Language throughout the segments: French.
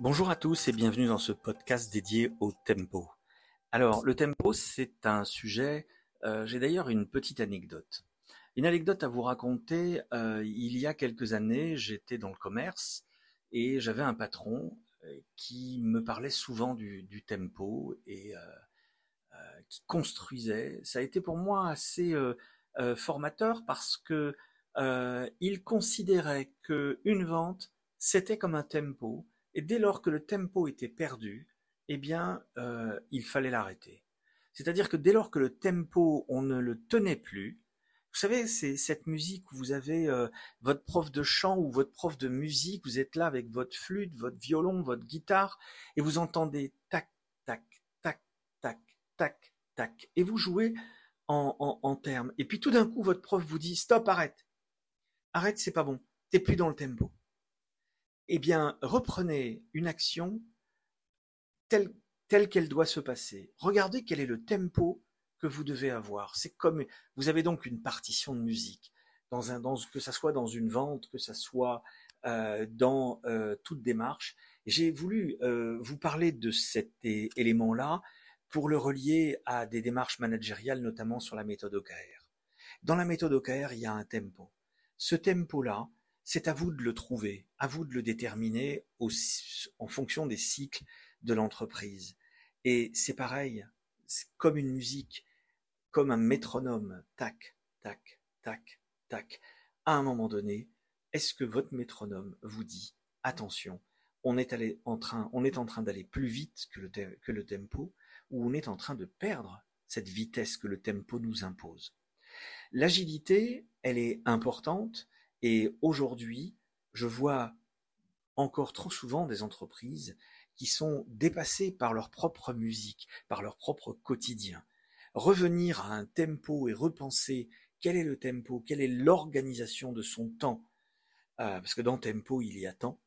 Bonjour à tous et bienvenue dans ce podcast dédié au tempo. Alors, le tempo, c'est un sujet, euh, j'ai d'ailleurs une petite anecdote. Une anecdote à vous raconter, euh, il y a quelques années, j'étais dans le commerce et j'avais un patron euh, qui me parlait souvent du, du tempo et qui construisait. Ça a été pour moi assez formateur parce que il considérait que une vente, c'était comme un tempo et dès lors que le tempo était perdu, eh bien, euh, il fallait l'arrêter. C'est-à-dire que dès lors que le tempo, on ne le tenait plus, vous savez, c'est cette musique où vous avez euh, votre prof de chant ou votre prof de musique, vous êtes là avec votre flûte, votre violon, votre guitare, et vous entendez tac, tac, tac, tac, tac, tac, et vous jouez en, en, en termes. Et puis tout d'un coup, votre prof vous dit stop, arrête, arrête, c'est pas bon, t'es plus dans le tempo eh bien, reprenez une action telle, qu'elle doit se passer. Regardez quel est le tempo que vous devez avoir. C'est comme vous avez donc une partition de musique, dans un, que ça soit dans une vente, que ça soit euh, dans euh, toute démarche. J'ai voulu euh, vous parler de cet élément-là pour le relier à des démarches managériales, notamment sur la méthode OKR. Dans la méthode OKR, il y a un tempo. Ce tempo-là, c'est à vous de le trouver, à vous de le déterminer en fonction des cycles de l'entreprise. Et c'est pareil, comme une musique, comme un métronome, tac, tac, tac, tac. À un moment donné, est-ce que votre métronome vous dit attention, on est, allé en train, on est en train d'aller plus vite que le, que le tempo, ou on est en train de perdre cette vitesse que le tempo nous impose? L'agilité, elle est importante, et aujourd'hui, je vois encore trop souvent des entreprises qui sont dépassées par leur propre musique, par leur propre quotidien. Revenir à un tempo et repenser quel est le tempo, quelle est l'organisation de son temps, euh, parce que dans tempo il y a temps,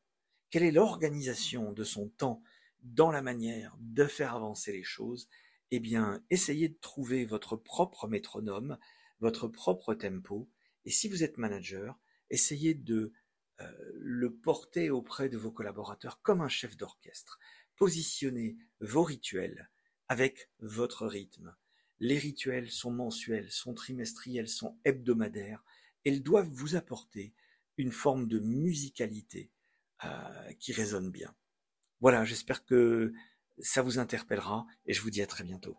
quelle est l'organisation de son temps dans la manière de faire avancer les choses, eh bien, essayez de trouver votre propre métronome, votre propre tempo, et si vous êtes manager, essayez de euh, le porter auprès de vos collaborateurs comme un chef d'orchestre. Positionnez vos rituels avec votre rythme. Les rituels sont mensuels, sont trimestriels, sont hebdomadaires. Elles doivent vous apporter une forme de musicalité euh, qui résonne bien. Voilà, j'espère que ça vous interpellera et je vous dis à très bientôt.